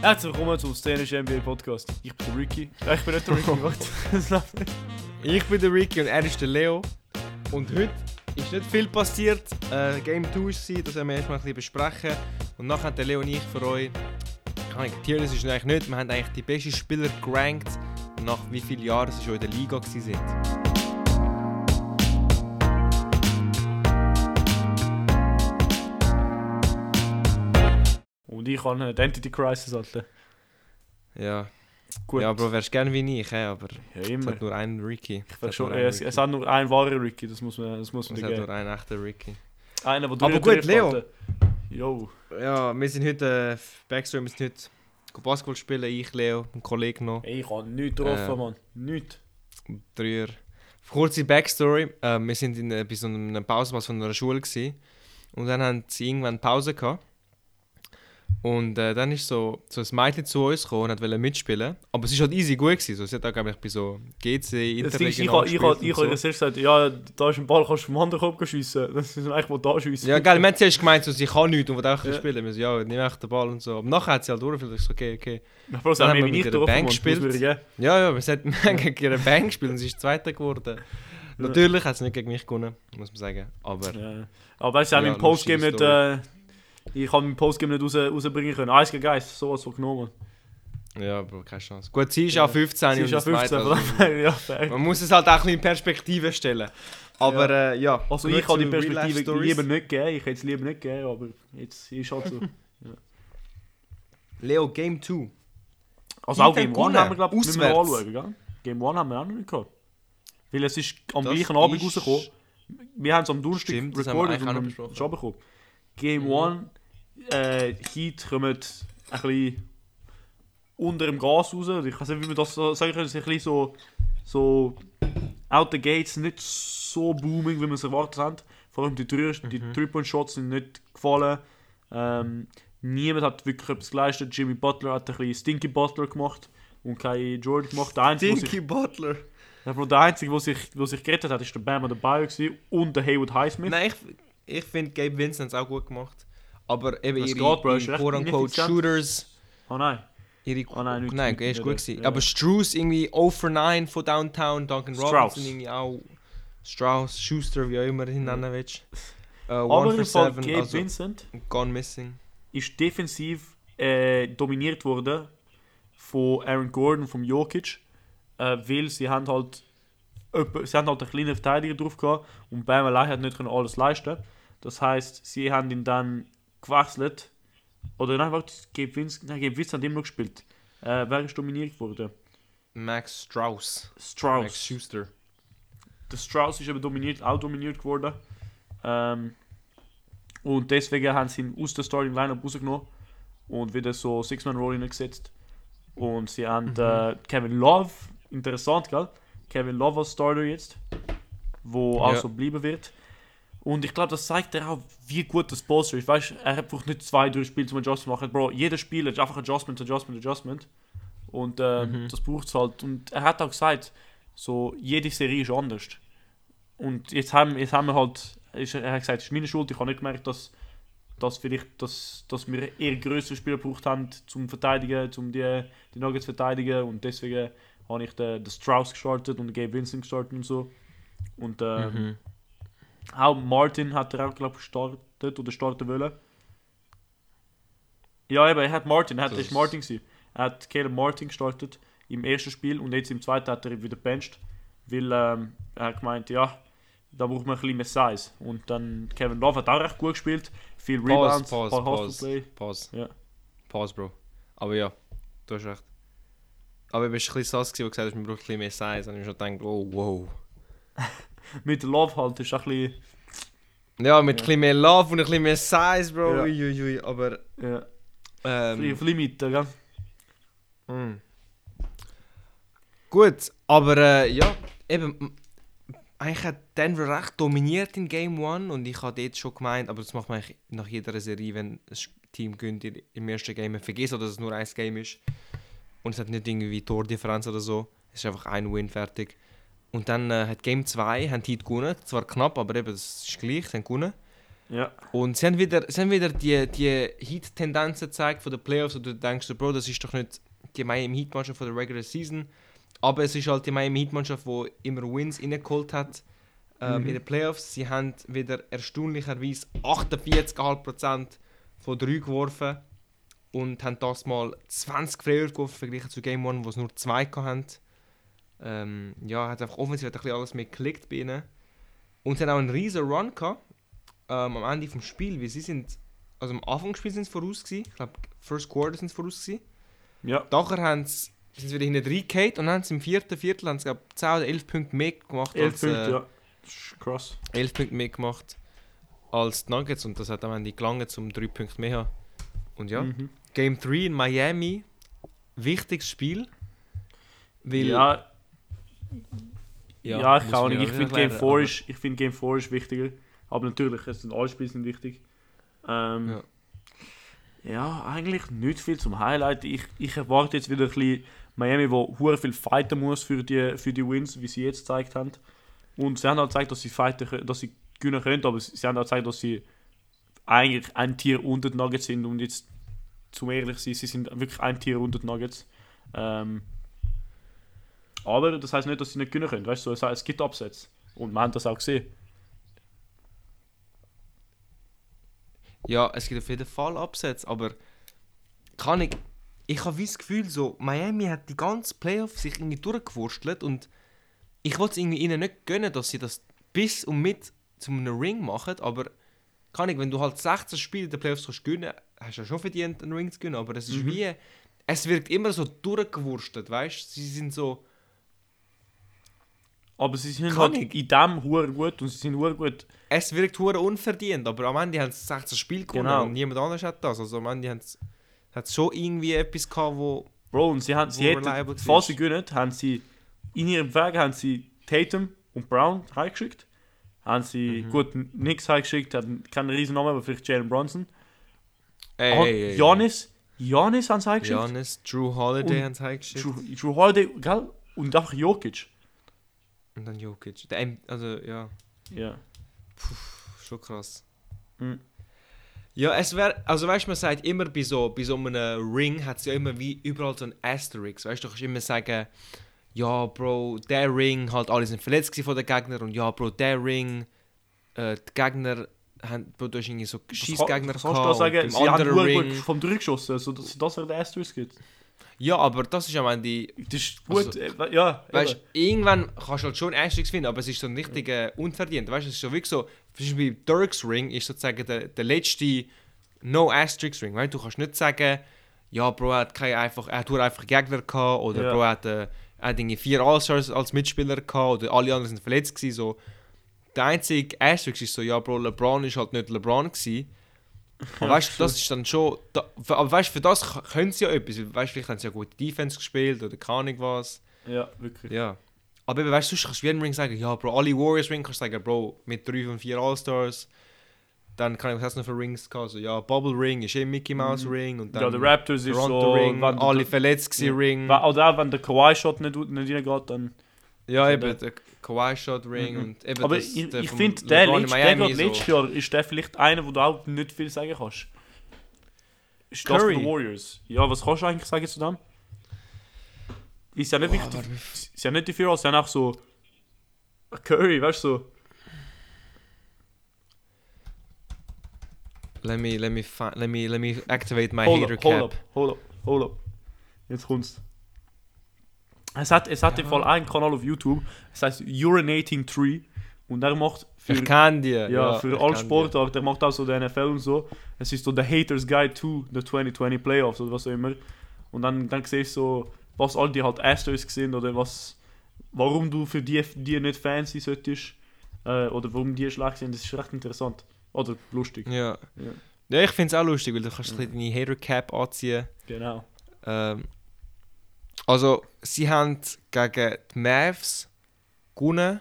Herzlich willkommen zum Szenisch NBA Podcast. Ich bin der Ricky. Äh, Ich bin nicht der Ricky, warte. Das läuft nicht. Ich bin der Ricky und er ist der Leo. Und heute ist nicht viel passiert. Äh, Game 2 war das werden wir erstmal ein bisschen besprechen. Und nachher hat der Leo und ich für euch. Tierlist ist es eigentlich nicht. Wir haben eigentlich die besten Spieler gerankt. Nach wie vielen Jahren sie schon in der Liga waren. Und ich habe eine Identity Crisis, Alter. Ja. Gut. Ja, Bro, wärst gerne wie ich, aber Ja, es immer. hat nur einen Ricky. Ich Es will hat schon, nur einen es, Ricky. es hat nur einen wahren Ricky, das muss man, das muss man Es hat geben. nur einen echten Ricky. Einer, der Aber drüber gut, Leo. Jo. Ja, wir sind heute, äh, Backstory, wir sind heute Basketball spielen, ich, Leo, ein Kollege noch. Ey, ich habe nichts getroffen, Äh. Mann. Nichts. Dreier. Kurze Backstory. Äh, wir sind in, bei so einem Pausenpass von einer Schule gewesen. und dann haben sie irgendwann Pause gehabt. Und äh, dann ist so, so ein Mädchen zu uns gekommen und wollte mitspielen. Aber es war halt easy gut. Gewesen. So, sie hat auch, glaube ich, bei so GC, ist, ich ich, habe- und ich habe zuerst gesagt, ja, da ist ein Ball, kannst du vom anderen Kopf schiessen. Das ist eigentlich, wo da schiessen. Ja, geil. Haben zuerst gemeint, so, sie kann nichts und will auch Ja. spielen. Wir so, ja, nimm echt den Ball und so. Aber nachher hat sie halt durchgeführt. Ich so, okay, okay. Ja, das Dann haben wir haben mit Bank gespielt. man. Ja, ja, wir sollten gegen ihre Band gespielt und sie ist Zweiter geworden. Natürlich hat sie nicht gegen mich gewonnen, muss man sagen. Aber Ja. Aber weißt du, ich Ja, meinen Postgame nicht, ich habe meinen Postgame nicht raus, rausbringen können. Eins gegen eins, sowas von genommen. Ja, Bro, keine Chance. Gut, sie ist Ja. auch 15 Sie ist ja das Zweite, 15, also, ja, fair. Man muss es halt auch ein bisschen in Perspektive stellen. Aber ja, äh, ja. Also ich habe die Perspektive lieber nicht gegeben, ich hätte es lieber nicht gegeben, aber jetzt ist halt so. Leo, Game 2. Also auch Game haben 1 haben wir glaube ich müssen wir anschauen, gell? Game 1 haben wir auch noch nicht gehabt. Weil es ist am Das gleichen Abend ist- rausgekommen. Wir haben es am Donnerstag Stimmt, haben recorded und besprochen. schon bekommen. Game 1, äh, Heat kommen ein bisschen unter dem Gas raus. Ich weiß nicht, wie man das so sagen kann. Es ist ein bisschen so, so out the gates nicht so booming, wie wir es erwartet haben. Vor allem die, Drei- die Mhm. Three-Point-Shots sind nicht gefallen. Ähm, niemand hat wirklich etwas geleistet. Jimmy Butler hat ein bisschen Stinky Butler gemacht und kein Jordan gemacht. Der Einzige, der sich, Butler. der Einzige, der sich, der sich gerettet hat, ist der Bam dabei gewesen und der Haywood Highsmith. Nein, ich, ich finde Gabe Vincent auch gut gemacht. Aber eben Was ihre, geht, Bro? Ihre quote-unquote. Shooters. Oh nein. Ihre, Oh nein, nicht- nein, nicht- ist gut gewesen. Ja. Aber Struz irgendwie 0 for 9 von Downtown, Duncan Strauss. Robinson irgendwie auch. Strauss, Schuster, wie auch immer ihn nennen willst. Äh, Aber one im for Fall seven, Gabe also Vincent gone missing. ist defensiv äh, dominiert worden von Aaron Gordon, vom Jokic, äh, weil sie haben halt sie haben halt einen kleinen Verteidiger drauf gehabt und Bam allein hat nicht alles leisten. Das heißt, sie haben ihn dann gewechselt. Oder nein, Gabe Vincent hat immer noch gespielt. Äh, wer ist dominiert worden? Max Strauss. Max Strauss. Schuster. Der Strauss ist eben dominiert, auch dominiert geworden. Ähm, und deswegen haben sie ihn aus der Starting Lineup rausgenommen und wieder so Six-Man-Roll gesetzt. Und sie haben äh, Kevin Love, interessant, gell? Kevin Love als Starter jetzt, wo Ja. also bleiben wird. Und ich glaube, das zeigt er auch, wie gut das Poster ist. Weißt er hat einfach nicht zwei, drei Spiele zum Adjustment machen. Bro, jeder Spieler ist einfach Adjustment, Adjustment, Adjustment. Und äh, Mhm. das braucht es halt. Und er hat auch gesagt, so, jede Serie ist anders. Und jetzt haben, jetzt haben wir halt, er hat gesagt, es ist meine Schuld, ich habe nicht gemerkt, dass, dass, vielleicht, dass, dass wir eher größere Spieler gebraucht haben, zum Verteidigen, um die, die Nuggets zu verteidigen. Und deswegen habe ich den, den Strauss gestartet und den Gabe Vincent gestartet und so. Und ähm, Mhm. Auch Martin hat er auch, glaube ich, gestartet oder starten wollen. Ja, eben, er hat Martin, er hat Das ist Martin gewesen. Er hat Caleb Martin gestartet im ersten Spiel und jetzt im zweiten hat er ihn wieder benched, weil ähm, er hat gemeint, ja, da braucht man ein bisschen mehr Size. Und dann Kevin Love hat auch recht gut gespielt, viel Pause, Rebounds, pause, paar pause. Hustle-Play. Pause. Ja. Pause, Bro. Aber ja, du hast recht. Aber du bist ein bisschen sass, gewesen, wo du gesagt hast, man braucht ein bisschen mehr Size. Und ich habe schon gedacht, oh, wow. Mit Love halt ist ein bisschen, Ja, mit Ja. ein bisschen mehr Love und ein bisschen mehr Size, Bro. Ja. Uiuiui. Aber, ja, ähm, bisschen Limite, gell? Mm. Gut, aber äh, ja, eben, eigentlich hat Denver recht dominiert in Game 1 und ich habe dort schon gemeint, aber das macht man nach jeder Serie, wenn ein Sch- Team gönnt im ersten Game, man vergisst dass es nur ein Game ist und es hat nicht irgendwie Tordifferenz oder so, es ist einfach ein Win fertig. Und dann äh, hat Game 2 haben die gewonnen, zwar knapp, aber eben, es ist gleich, sie haben gewonnen. Ja. Und sie haben wieder, sie haben wieder die, die Heat-Tendenzen gezeigt von den Playoffs und du denkst, Bro, das ist doch nicht die Miami Heat-Mannschaft von der Regular Season. Aber es ist halt die Miami Heat-Mannschaft, die immer Wins reingeholt hat ähm, Mhm. in den Playoffs. Sie haben wieder erstaunlicherweise 48,5% von 3 geworfen und haben das mal 20 Freier geworfen, verglichen zu Game 1, wo es nur 2 hatten. Ähm, ja, hat einfach offensiv hat ein bisschen alles mehr geklickt bei ihnen. Und sie haben auch einen riesen Run gehabt, ähm, am Ende vom Spiel, weil sie sind, also am Anfang des Spiels sind sie voraus gewesen, ich glaube, First Quarter sind sie voraus gewesen. Ja. Nachher haben sie, sind sie wieder hinten reingehauen und dann haben sie im vierten Viertel haben sie, glaub, 10 oder 11 Punkte mehr gemacht 11 als, Punkte, äh, ja. Das ist krass. 11 Punkte mehr gemacht als die Nuggets und das hat am Ende gelangt, um 3 Punkte mehr zu haben. Und ja, Mhm. Game 3 in Miami, wichtiges Spiel. Weil, Ja, ja, ich muss kann auch nicht. ja Ich finde Game 4 aber- ist, ich find Game 4 ist wichtiger. Aber natürlich, es sind alle Spiele sind wichtig. Ähm, Ja. ja. eigentlich nicht viel zum Highlight. Ich, ich erwarte jetzt wieder ein bisschen Miami, wo hure viel fighten muss für die, für die Wins, wie sie jetzt gezeigt haben. Und sie haben auch gezeigt, dass sie fighten, können- dass sie gewinnen können, aber sie haben auch gezeigt, dass sie eigentlich ein Tier unter den Nuggets sind. Und jetzt, zum ehrlich sein, sie sind wirklich ein Tier unter den Nuggets. Ähm, aber das heißt nicht, dass sie nicht gewinnen können. Weißt du, es, es gibt Upsets. Und man hat das auch gesehen. Ja, es gibt auf jeden Fall Absätze, aber kann ich. Ich habe das Gefühl, so, Miami hat die ganze Playoff sich irgendwie durchgewurstelt und ich wollte es irgendwie ihnen nicht gönnen, dass sie das bis und mit zu einem Ring machen, aber kann ich, wenn du halt 16 Spiele in den Playoffs kannst gewinnen, hast du ja schon verdient, einen Ring zu gewinnen, aber es ist Mhm. wie. Es wirkt immer so durchgewurstet, weißt du? Sie sind so. Aber sie sind Kann halt ich. in dem hure gut und sie sind hure gut. Es wirkt hure unverdient, aber am Ende haben sie 16 Spiele gewonnen Genau. und niemand anderes hat das. Also am Ende haben sie hat es schon irgendwie etwas gehabt, wo. Bro, und sie haben, sie hätten, falls sie gewinnen, haben sie in ihrem Weg haben sie Tatum und Brown heimgeschickt. Haben sie, Mhm. gut, nix heimgeschickt, hatten keinen riesen Namen, aber vielleicht Jalen Bronson. Ey, ey, ey, Janis, Janis haben sie heimgeschickt. Janis, Drew Holiday Und haben sie heimgeschickt. Drew, Drew Holiday, gell? Und einfach Jokic. Und dann Jokic. Der, also, ja, Ja. schon krass. Mhm. Ja, es wäre, also weißt du, man sagt immer bei so, bei so einem Ring hat es ja immer wie überall so ein Asterisk. Weißt du, du kannst immer sagen, ja, Bro, der Ring, halt alle sind verletzt von den Gegnern und ja, Bro, der Ring, äh, die Gegner haben, Bro, du hast irgendwie so Schießgegner Kannst du da sagen, sie im haben Ring. gut vom Drück geschossen, sodass das wäre der Asterisk gibt. Ja, aber das ist am Ende Das ist gut, Also, äh, ja. Weißt du, irgendwann kannst du halt schon Asterix finden, aber es ist so ein richtig äh, unverdient. Weißt du, es ist so wirklich so, zum Beispiel bei Dirks Ring ist sozusagen der, der letzte No Asterix Ring. Weißt? du? Du kannst nicht sagen, ja, Bro, er hat, keine einfach, er hat einfach Gegner gehabt oder Ja. Bro, er hat, äh, er hat irgendwie vier All-Stars als Mitspieler gehabt oder alle anderen sind verletzt gewesen. So. Der einzige Asterix ist so, ja, Bro, LeBron ist halt nicht LeBron gewesen. Aber weißt du, das ist dann schon. Da, aber weißt du, für das können sie ja etwas. Weißt du, vielleicht haben sie ja gute Defense gespielt oder keine Ahnung was. Ja, wirklich. Ja. Aber eben, weißt du, sonst kannst du wie ein Ring sagen, ja, Bro, alle Warriors Ring kannst du sagen, Bro, mit drei von vier All-Stars. Dann kann ich, was noch für Rings gehabt? So, ja, Bubble Ring ist eh Mickey Mouse Mhm. Ring. Und dann Ja, der Raptors ist Toronto so... Ring, wenn alle verletzt Ja. Ring. Oder auch wenn der Kawhi-Shot nicht, nicht reingeht, dann... Ja, eben, der Kawhi Shot Ring Mhm. und eben Aber das, ich, ich finde, der, letzte, der gerade letztes Jahr ist der vielleicht einer, wo du auch nicht viel sagen kannst. Ist das Curry. den Warriors. Ja, was kannst du eigentlich sagen zu dem? Ist ja nicht, Boah, wirklich, ist ja nicht die vier, sondern auch so... Curry, weißt du, so... Let me, let me, let me, let me activate my Hold hater up, hold cap. up, hold up, hold up. Jetzt kommt's. Es hat, es hat Ja. im Fall einen Kanal auf YouTube, es heißt Urinating Tree. Und er macht für, Ich kann die. ja, für ich alle die. Sportarten, der macht auch so den NFL und so. Es ist so der Haters Guide to the 2020 Playoffs oder was auch immer. Und dann, dann siehst du so, was all die halt Asterisks sind oder was, warum du für die, die nicht Fans sein solltest. Äh, oder warum die schlecht sind, das ist recht interessant. Oder lustig. Ja. Ja. Ja, ich finde es auch lustig, weil du kannst bisschen deine Hater Cap anziehen. Genau. Ähm, also, sie haben gegen die Mavs gewonnen,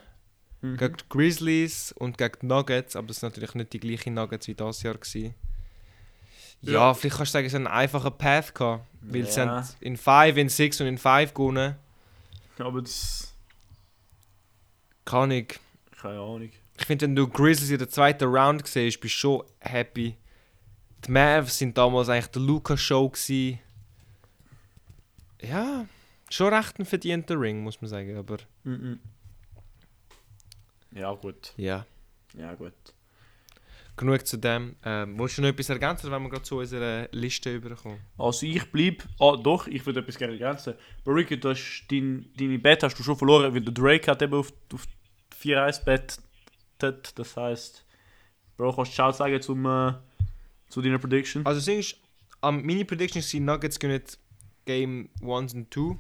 Mhm. gegen die Grizzlies und gegen die Nuggets, aber das sind natürlich nicht die gleichen Nuggets wie das Jahr. Gewesen. Ja, Ja. vielleicht kannst du sagen, es einen einfachen Path gehabt, weil sie Ja. haben in 5, in 6 und in 5 gewonnen. Aber das... Kann ich. Keine Ahnung. ich finde, wenn du Grizzlies in der zweiten Round siehst, bist du schon happy. Die Mavs sind damals eigentlich der Luca-Show gewesen. Ja, schon recht ein verdienter Ring, muss man sagen, aber Mhm. Ja, gut. ja. Ja, gut. Genug zu dem. Ähm, willst du noch etwas ergänzen, wenn wir gerade zu unserer Liste überkommen? Also ich bleib, ah doch, ich würde etwas gerne ergänzen. Barrica, du hast dein, deine Bet hast du schon verloren, weil der Drake hat eben auf, auf 4-1 bettet. Das heisst, Bro, kannst du Ciao sagen zum, äh, zu deiner Prediction? Also das Ding ist, am meine Prediction sind Nuggets gewinnen Game 1 und 2.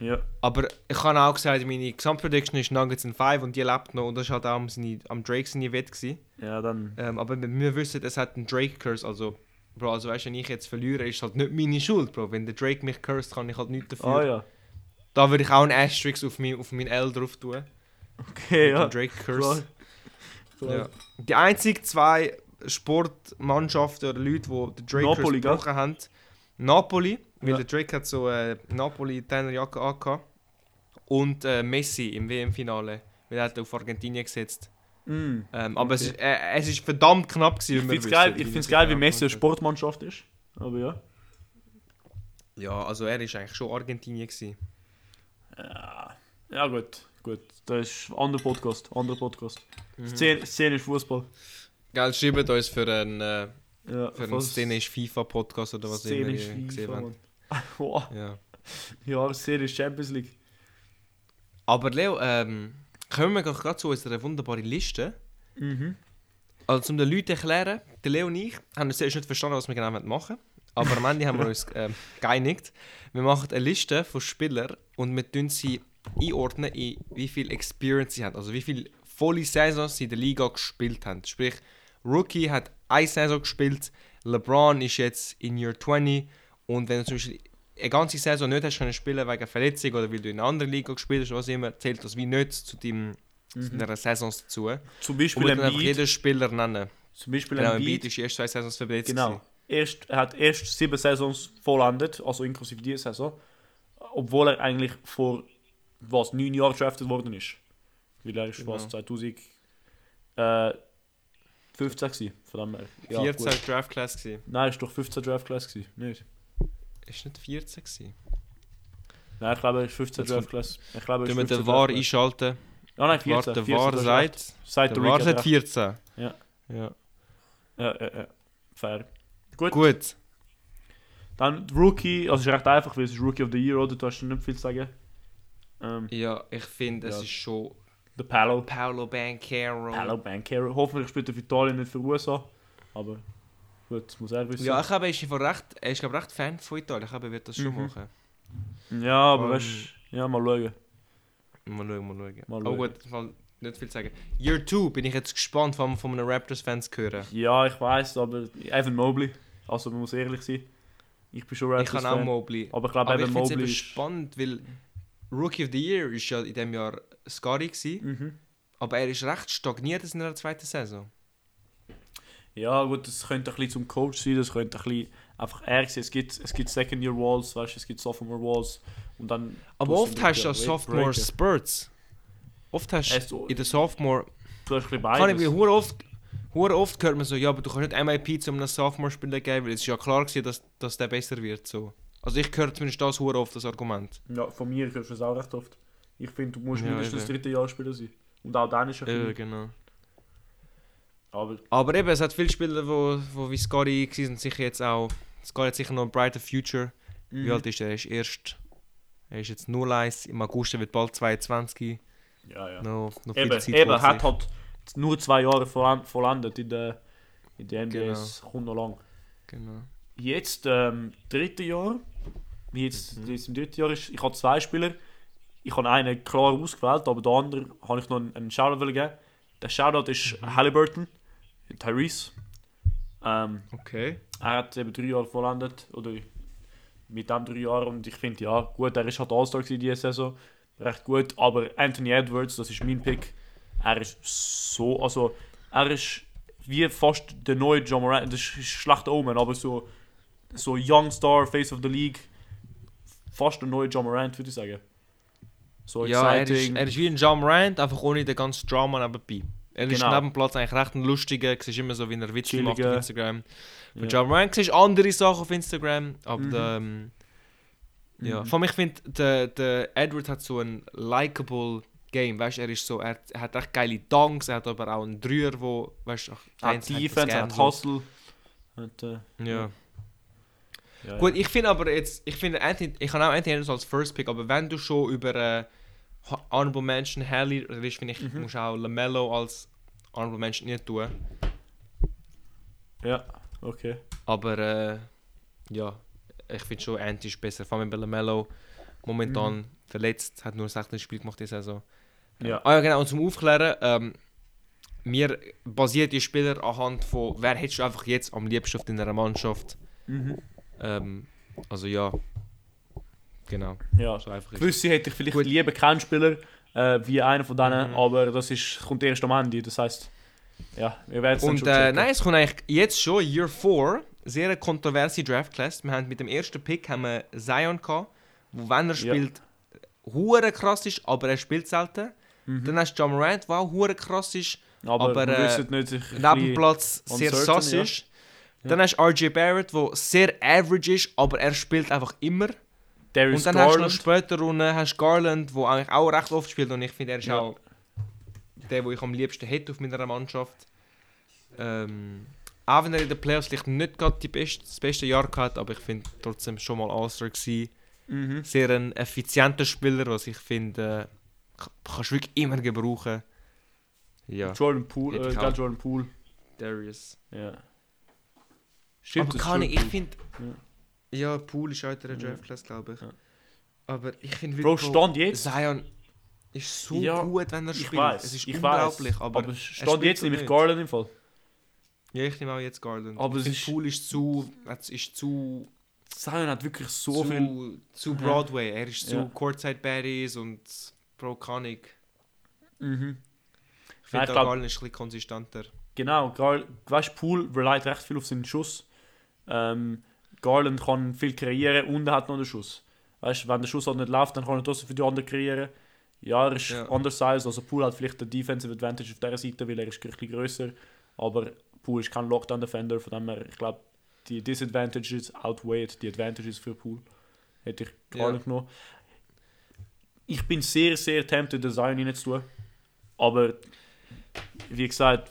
Ja. Aber ich habe auch gesagt, meine Gesamtprediction ist Nuggets in 5 und die lebt noch. Und das war halt auch am, seine, am Drake seine Wette. Gewesen. Ja, dann. Ähm, aber wir- wissen, es hat einen Drake-Curse. Also, Bro, also weißt du, wenn ich jetzt verliere, ist halt nicht meine Schuld, Bro. Wenn der Drake mich cursed, kann ich halt nichts dafür. Ah ja. Da würde ich auch einen Asterisk auf mein, auf mein L drauf tun. Okay, ja. Den Drake-Curse. Klar. Ja. Die einzigen zwei Sportmannschaften oder Leute, die den Drake Napoli, gell? gebrochen haben, Napoli, weil Ja. der Drake hat so äh, Napoli-Trainerjacke angehabt und äh, Messi im WM-Finale, weil er hat auf Argentinien gesetzt. Mm. Ähm, aber es, Okay. ist, äh, es ist verdammt knapp gewesen, Ich finde es geil, wie Messi eine Sportmannschaft ist. Aber ja. Ja, also er ist eigentlich schon Argentinien gewesen. Ja, ja gut. Gut. Das ist ein anderer Podcast. Anderer Podcast. Mhm. Szene, Szene ist Fußball. Geil, schreibt uns für einen, äh, Ja, für einen Szene ist FIFA-Podcast oder was Szene immer ist ihr FIFA, gesehen habt. Wow. Ja. Ja, ist Champions League. Aber Leo, ähm, kommen wir gerade zu unserer wunderbaren Liste. Mhm. Also, um den Leuten zu erklären, der Leo und ich haben zuerst nicht verstanden, was wir genau machen wollen. Aber am Ende haben wir uns ähm, geeinigt. Wir machen eine Liste von Spielern und wir tun sie einordnen, in wie viel Experience sie haben. Also, wie viele volle Saisons sie in der Liga gespielt haben. Sprich, Rookie hat eine Saison gespielt, LeBron ist jetzt in Year 20 und wenn du zum Beispiel eine ganze Saison nicht hast können spielen wegen Verletzung oder weil du in einer anderen Liga gespielt hast, was immer, zählt das wie nicht zu, deinem, zu deiner Saison dazu. Zum Beispiel dann einfach jeden Spieler nennen. Zum Beispiel Genau, Embiid. Embiid ist ersten zwei Saisons verletzt. Genau. Erst, er hat erst sieben Saisons vollendet, also inklusive dieser Saison. Obwohl er eigentlich vor was, neun Jahren drafted worden ist. Weil er ist Genau. was, 2015 äh, 15 gewesen, her. Ja, 14 gut. Draft Class gewesen. Nein, ist doch 15 Draft Class gewesen, nicht? Ist nicht 14 gewesen. Nein, ich glaube, er ist 15 Jetzt Draft Class. Ich glaube, er Wenn ist wir 15 den VAR einschalten, Ah nein, 14. warte, der 14 VAR ist sagt, der VAR sagt hat 14. Ja. ja. Ja, ja, ja. Fair. Gut. Gut. Dann Rookie, also es ist recht einfach, weil es ist Rookie of the Year, oder? Du hast nicht viel zu sagen. Ähm, Ja, ich finde, es Ja. ist schon der Palo. Paolo Banchero. Hello Bankero. Hoffentlich spielt er für Italien, nicht für USA. Aber gut, muss er wissen. Ja, ich glaube, er ist, recht, er ist glaub, recht Fan von Italien. Ich glaube, er wird das schon Mhm. machen. ja aber Ähm, weißt du, ja, mal schauen. Mal schauen, mal schauen. Mal schauen. gut, mal nicht viel sagen. Year 2 bin ich jetzt gespannt, von, von einem Raptors-Fans hören. Ja, ich weiß, aber Evan Mobley. Also, man muss ehrlich sein. Ich bin schon Ich Raptors kann auch. Mobley. Aber ich glaube, ich Evan finde es Mobley ist... spannend, weil Rookie of the Year ist ja in diesem Jahr gewesen, Mhm. aber er ist recht stagniert in seiner zweiten Saison. Ja, gut, das könnte ein bisschen zum Coach sein, das könnte ein bisschen einfach er sein. Es gibt, es gibt Second-Year-Walls, weißt du, es gibt Sophomore-Walls. Und dann... Aber oft hast du ja break- Sophomore breaken. Spurts. Oft hast du in der Sophomore. Du hast ein bisschen Kann ich beides. mir oft, hure oft hört man so, ja, aber du kannst nicht MIP zu einem Sophomore-Spieler geben, weil es ist ja klar gewesen, dass, dass der besser wird. So. Also ich höre zumindest das hure oft, das Argument. Ja, von mir hörst du es auch recht oft. Ich finde, du musst Ja, mindestens eben. dritte Jahr Spieler sein. Und auch dann ist er Ja, ein genau. Aber Aber eben, es hat viele Spieler, wo, wo wie Scotty waren, sicher jetzt auch. Scotty hat sicher noch ein brighter Future. Mhm. Wie alt ist er? Er ist erst. Er ist jetzt 01, im August wird bald 22. Ja, ja. Noch, noch Eben, Zeit eben hat halt nur zwei Jahre vollendet in der, in der NBA. Es kommt noch lang. Genau. Jetzt, ähm, dritte Jahr. Wie jetzt, Mhm. jetzt im dritten Jahr ist, ich habe zwei Spieler. Ich habe einen klar ausgewählt, aber der andere habe ich noch einen, einen Shoutout geben. Der Shoutout ist Mhm. Halliburton, Tyrese. Ähm, Okay. er hat eben drei Jahre vollendet, oder mit dem drei Jahren und ich finde, ja, gut, er ist halt All-Star gewesen diese Saison, recht gut, aber Anthony Edwards, das ist mein Pick, er ist so, also, er ist wie fast der neue John Morant, das ist ein schlechter Omen, aber so, so Young Star, Face of the League, fast der neue John Morant, würde ich sagen. So Ja, er ist, exciting. er ist wie ein John Morant, einfach ohne den ganzen Drama nebenbei. Er ist Genau. neben dem Platz eigentlich recht ein lustiger, siehst immer so, wie er Witze macht auf. Instagram. Bei Ja. Ja. Morant siehst andere Sachen auf Instagram, aber Mhm. der, ähm, ja. Mhm. Vor allem, ich finde, der, der Edward hat so ein likable Game, weißt du, er ist so, er, er hat echt geile Dunks, er hat aber auch einen Dreier, wo, weißt du, Hat Defense, hat. Hustle. Hat, äh, Ja. ja, Gut, ja. ich finde aber jetzt, ich finde Anthony, ich habe auch Anthony Edwards als First Pick, aber wenn du schon über äh, Honorable Mention Haley redest, finde ich, Mhm. musst du auch LaMelo als Honorable Mention nicht tun. ja, okay. Aber äh, ja, ich finde schon Anti ist besser. Vor allem bei LaMelo momentan Mhm. verletzt, hat nur 16 Spiele gemacht diese Saison. Ja. Ah ja genau, und zum Aufklären, ähm, mir basiert die Spieler anhand von, wer hättest du einfach jetzt am liebsten auf deiner Mannschaft. Mhm. Ähm, also ja, genau, Ja. so einfach Gewisse hätte ich vielleicht Gut. lieber keinen Spieler äh, wie einer von denen, Mhm. aber das ist, kommt erst am Ende. Das heißt, ja, wir werden es Und äh, nein, es kommt eigentlich jetzt schon, Year 4, sehr eine kontroverse Draft Class. Wir haben mit dem ersten Pick haben wir Zion gehabt, wo wenn er Ja. spielt, hure krass ist, aber er spielt selten. Mhm. Dann hast du John Morant, der auch hure krass ist, aber aber, äh, nicht, neben Platz sehr sass ja. ist. Dann hast du RJ Barrett, der sehr average ist, aber er spielt einfach immer. Darius und dann hast du noch Garland. später unten hast du Garland, der eigentlich auch recht oft spielt und ich finde, er ist Ja. auch der, den ich am liebsten hätte auf meiner Mannschaft. Ähm, auch wenn er in den Playoffs vielleicht nicht gerade best, das beste Jahr gehabt aber ich finde trotzdem schon mal All-Star gewesen. Mhm. Sehr ein effizienter Spieler, was ich finde, äh, kannst du wirklich immer gebrauchen. Ja, Jordan Poole, äh. Jordan Poole. Darius. Ja. Stimmt, aber kann ich, ich finde. Poole. Ja, Pool ist auch in der. Draft Class, glaube ich. Ja. Aber ich finde Bro, wirklich, Stand jetzt. Zion ist so Ja, gut, wenn er Ich spielt. weiß, es ist ich unglaublich, weiß. aber, aber er stand jetzt nämlich nicht. Garland im Fall. ja, ich nehme auch jetzt Garland. Aber ich es ist- Pool ist zu, es ist zu, Zion hat wirklich so zu, viel. zu. Broadway. Er ist zu Ja. Courtside Baddies und Pro ich. Mhm. Ich finde, ich Garland ist ein bisschen konsistenter. Genau, Gar weißt, Poole relied recht viel auf seinen Schuss. Ähm, Garland kann viel kreieren und er hat noch den Schuss. Weißt, wenn der Schuss halt nicht läuft, dann kann er trotzdem für die anderen kreieren. Ja, er ist Ja. undersized, also Poole hat vielleicht den Defensive Advantage auf dieser Seite, weil er ist ein bisschen grösser. Aber Poole ist kein Lockdown-Defender, von dem her, ich glaube, die Disadvantages outweighed die Advantages für Poole. Hätte ich Ja. Garland genommen. Ich bin sehr, sehr tempted, den Zion reinzutun. Aber wie gesagt,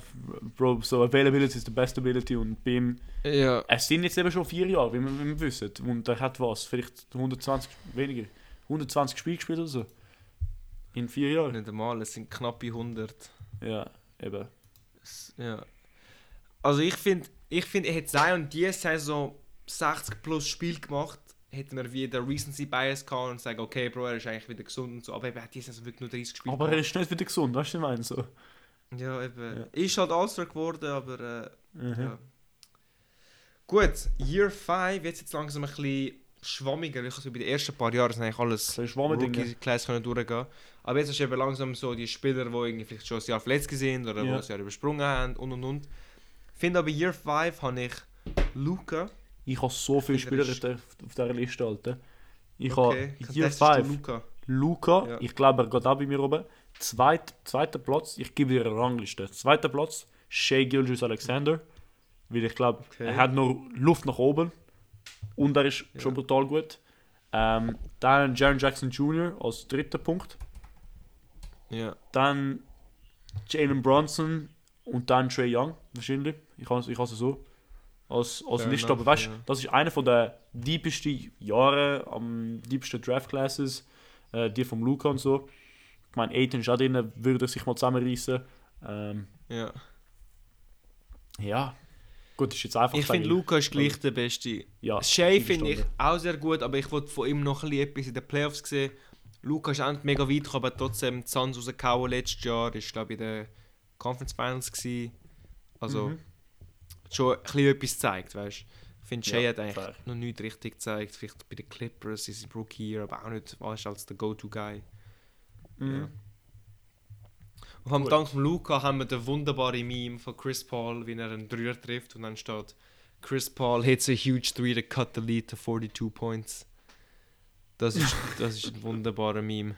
Bro, so Availability ist the best ability und bei ihm, Ja. es sind jetzt eben schon vier Jahre, wie wir, wie wir wissen. Und er hat was, vielleicht 120 weniger, 120 Spiele gespielt oder so. In vier Jahren. Nicht einmal, es sind knappe 100. Ja, eben. Ja. Also ich finde, ich finde, hätte Zion diese Saison 60 plus Spiel gemacht, hätten wir wieder Recency Bias gehabt und sagen, okay, Bro, er ist eigentlich wieder gesund und so. Aber er hat diese Saison wirklich nur 30 Spiele Aber er ist nicht wieder gesund, weißt du, ich meine? So. Ja, eben. Ja. Ist halt All-Star geworden, aber äh, Mhm. ja. Gut, Year 5, jetzt jetzt langsam ein bisschen schwammiger. Ich also bei den ersten paar Jahren sind eigentlich alles. Rookie-Class können durchgehen. Aber jetzt hast du eben langsam so die Spieler, die irgendwie vielleicht schon ein Jahr verletzt sind oder Ja. ein Jahr übersprungen haben und und und. Ich finde aber Year 5 habe ich Luca. Ich habe so viele Spieler finde, auf dieser Liste, Alter. Ich Okay, habe Year contestest du 5 Luca. Luca, Ja. ich glaube, er geht auch bei mir oben. Zweit, zweiter Platz, ich gebe dir eine Rangliste. Zweiter Platz, Shea Gilgis Alexander. Weil ich glaube, Okay. er hat noch Luft nach oben. Und er ist Ja. schon brutal gut. Ähm, dann Jaron Jackson Jr. als dritter Punkt. Ja. Dann Jalen Bronson und dann Trey Young, wahrscheinlich. Ich habe ich es so als, als Fair Liste. enough, Aber weißt du, ja. das ist einer von der deepsten Jahre, am deepsten Draft Classes. Äh, die vom Luca und so. Ich meine, Aiton ist auch drin, würde sich mal zusammenreißen. Ähm, ja. ja, gut, ist jetzt einfach. Ich finde, Luca ist gleich der Beste. Ja, Shay finde ich auch sehr gut, aber ich wollte von ihm noch ein bisschen etwas in den Playoffs sehen. Luca ist endlich mega weit gekommen, aber trotzdem die Suns rausgehauen letztes Jahr. Ist glaube ich in den Conference Finals gewesen. Also Mhm. schon ein bisschen etwas gezeigt, weißt du. Ich finde, Shay Ja, hat eigentlich fair. noch nichts richtig gezeigt. Vielleicht bei den Clippers ist er Rookie Year, aber auch nicht weißt, als der Go-To-Guy. Mhm. Ja. Und am Gut. Dank von Luca haben wir den wunderbaren Meme von Chris Paul, wie er einen Dreier trifft und dann steht Chris Paul hits a huge three to cut the lead to 42 points. Das ist, das ist ein wunderbarer Meme.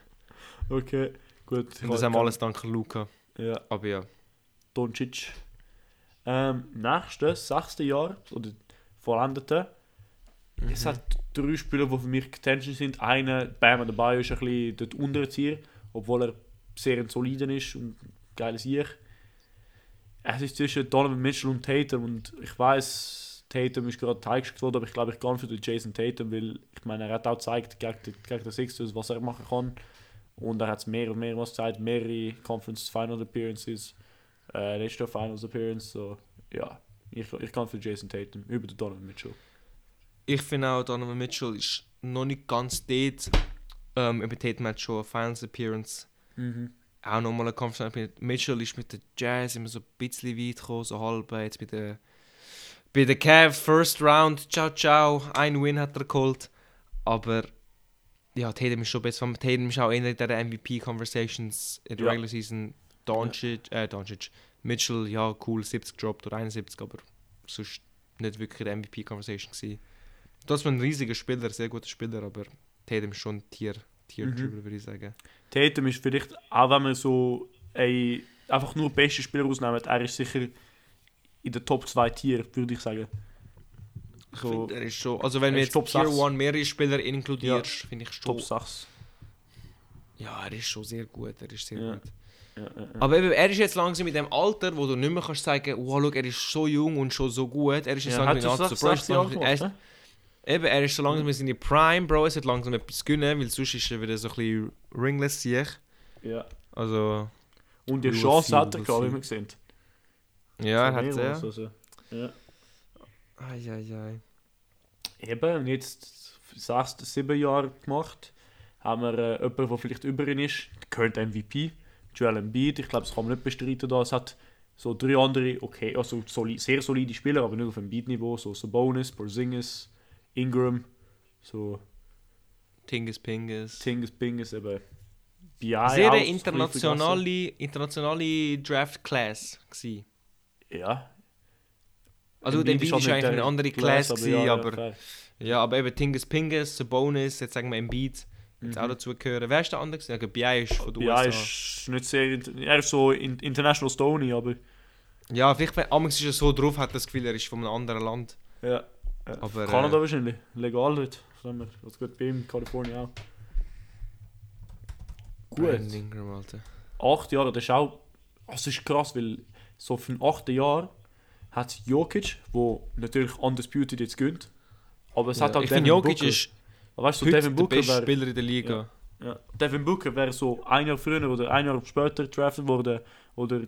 Okay, gut. Und das haben wir alles dank Luca. Ja. Aber ja. Doncic. Ähm, nächstes, sechste Jahr, oder vollendete, es hat drei Spieler, die für mich Contention sind. Einer, Bam dabei ist ein bisschen dort Unterzieher, obwohl er sehr ein solider ist und ein geiles Ich. Es ist zwischen Donovan Mitchell und Tatum und ich weiß, Tatum ist gerade teilgeschickt worden, aber ich glaube, ich gehe für den Jason Tatum, weil ich meine, er hat auch gezeigt gegen, den Sixers, was er machen kann. Und er hat mehr und mehr was gezeigt, mehrere Conference Final Appearances, äh, letzte Finals Appearance, so ja, ich, ich kann für Jason Tatum über den Donovan Mitchell. Ich finde auch, Donovan Mitchell ist noch nicht ganz dort. Ähm, über Tatum hat schon eine Finals Appearance. Mhm. Auch nochmal eine Conference Appearance. Mitchell ist mit der Jazz immer so ein bisschen weit gekommen, so halb. Jetzt bei der, bei der Cavs, First Round, ciao ciao, ein Win hat er geholt. Aber ja, Tatum ist schon besser. Tatum ist auch einer der MVP-Conversations in der Ja. Regular Season. Doncic, äh, Doncic. Mitchell, ja, cool, 70 gedroppt oder 71, aber sonst nicht wirklich eine MVP-Conversation gewesen. Trotzdem ein riesiger Spieler, sehr guter Spieler, aber Tatum ist schon ein Tier, Tier Mhm. würde ich sagen. Tatum ist vielleicht, auch wenn man so ein, einfach nur beste Spieler ausnimmt, er ist sicher in der Top 2 Tier, würde ich sagen. Ich So, finde, er ist schon, also wenn wir ist jetzt Top Tier 6. 1 mehrere Spieler inkludierst, finde ich schon, Top 6. ja, er ist schon sehr gut, er ist sehr Ja. gut. Ja, ja, ja. Aber eben, er ist jetzt langsam in dem Alter, wo du nicht mehr kannst sagen, wow, schau, er ist so jung und schon so gut, er ist jetzt Ja, langsam hat in dem Alter, eben, er ist so langsam in seine Prime, Bro, es hat langsam etwas gönnen, weil sonst ist er wieder so ein bisschen ringless, sehe ich. Ja. Also, Und die Chance hat er gehabt, wie wir gesehen ja, er So hat es, mehrmals, ja. Also. ja. Eieiei. Eben, und jetzt sechs, sieben Jahre gemacht, haben wir äh, jemanden, der vielleicht über ihn ist, gehört MVP, Joel Embiid, ich glaube, das kann man nicht bestreiten da, es hat so drei andere, okay, also soli sehr solide Spieler, aber nicht auf Embiid-Niveau, so Sabonis, Porzingis, Ingram, so Tingus Pingus. Tingus, Pingus, eben BI Sehr bisschen internationale, internationale Draft-Class gewesen. vergessen. Ja. Also der ist nicht eigentlich eine der andere Class, Class gewesen, ja, aber, fair. ja, aber eben Tingus Pingus, Sabonis, jetzt sagen wir Embiid, jetzt Mhm. auch dazu gehören. Wer ist der andere? gewesen? Ja, BI ist von den BI USA. ist nicht sehr, er ist so in, International Stony, aber Ja, vielleicht, wenn Amix ist er so drauf, hat das Gefühl, er ist von einem anderen Land. ja. Aber, Kanada äh, wahrscheinlich. Legal dort. Das geht bei ihm, Kalifornien auch. Brandon Gut. Ingram, Alter. Acht Jahre, das ist auch. Das ist krass, weil so für den achten Jahr hat es Jokic, wo natürlich undisputed jetzt gönnt. Aber es Ja, hat auch ich Devin Jokic Booker. ist weißt du, heute Devin der Booker beste wäre Spieler in der Liga. ja, Devin Booker wäre so ein Jahr früher oder ein Jahr später drafted worden oder